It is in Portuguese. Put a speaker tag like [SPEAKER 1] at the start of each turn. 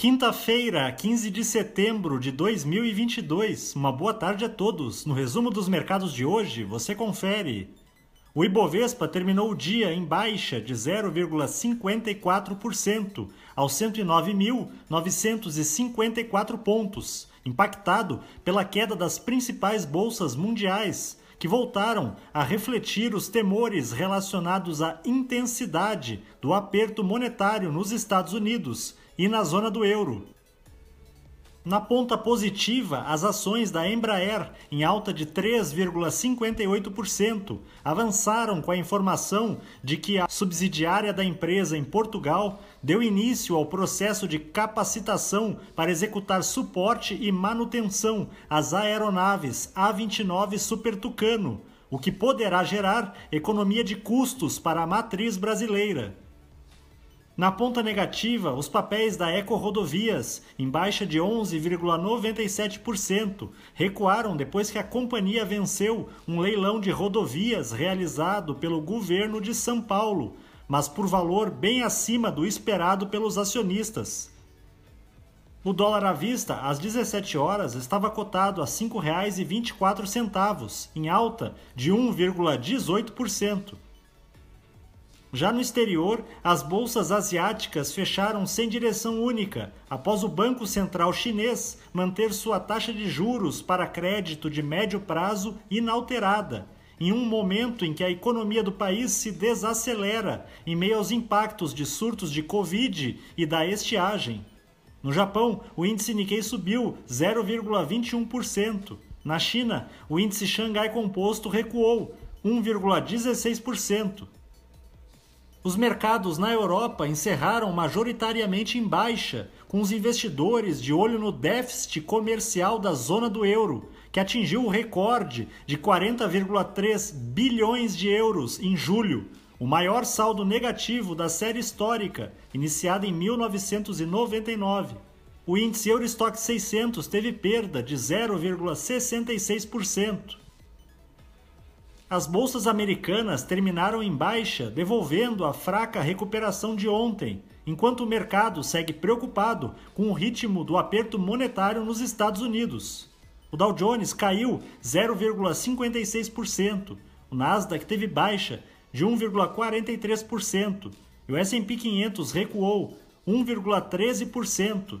[SPEAKER 1] Quinta-feira, 15 de setembro de 2022. Uma boa tarde a todos. No resumo dos mercados de hoje, você confere. O Ibovespa terminou o dia em baixa de 0,54% aos 109.954 pontos, impactado pela queda das principais bolsas mundiais, que voltaram a refletir os temores relacionados à intensidade do aperto monetário nos Estados Unidos e na zona do euro. Na ponta positiva, as ações da Embraer, em alta de 3,58%, avançaram com a informação de que a subsidiária da empresa em Portugal deu início ao processo de capacitação para executar suporte e manutenção às aeronaves A-29 Super Tucano, o que poderá gerar economia de custos para a matriz brasileira. Na ponta negativa, os papéis da Eco Rodovias, em baixa de 11,97%, recuaram depois que a companhia venceu um leilão de rodovias realizado pelo governo de São Paulo, mas por valor bem acima do esperado pelos acionistas. O dólar à vista, às 17 horas, estava cotado a R$ 5,24, em alta de 1,18%. Já no exterior, as bolsas asiáticas fecharam sem direção única, após o Banco Central Chinês manter sua taxa de juros para crédito de médio prazo inalterada, em um momento em que a economia do país se desacelera em meio aos impactos de surtos de Covid e da estiagem. No Japão, o índice Nikkei subiu 0,21%. Na China, o índice Xangai Composto recuou 1,16%. Os mercados na Europa encerraram majoritariamente em baixa, com os investidores de olho no déficit comercial da zona do euro, que atingiu o recorde de 40,3 bilhões de euros em julho, o maior saldo negativo da série histórica, iniciada em 1999. O índice Eurostock 600 teve perda de 0,66% as bolsas americanas terminaram em baixa, devolvendo a fraca recuperação de ontem, enquanto o mercado segue preocupado com o ritmo do aperto monetário nos Estados Unidos. O Dow Jones caiu 0,56%, o Nasdaq teve baixa de 1,43% e o S&P 500 recuou 1,13%.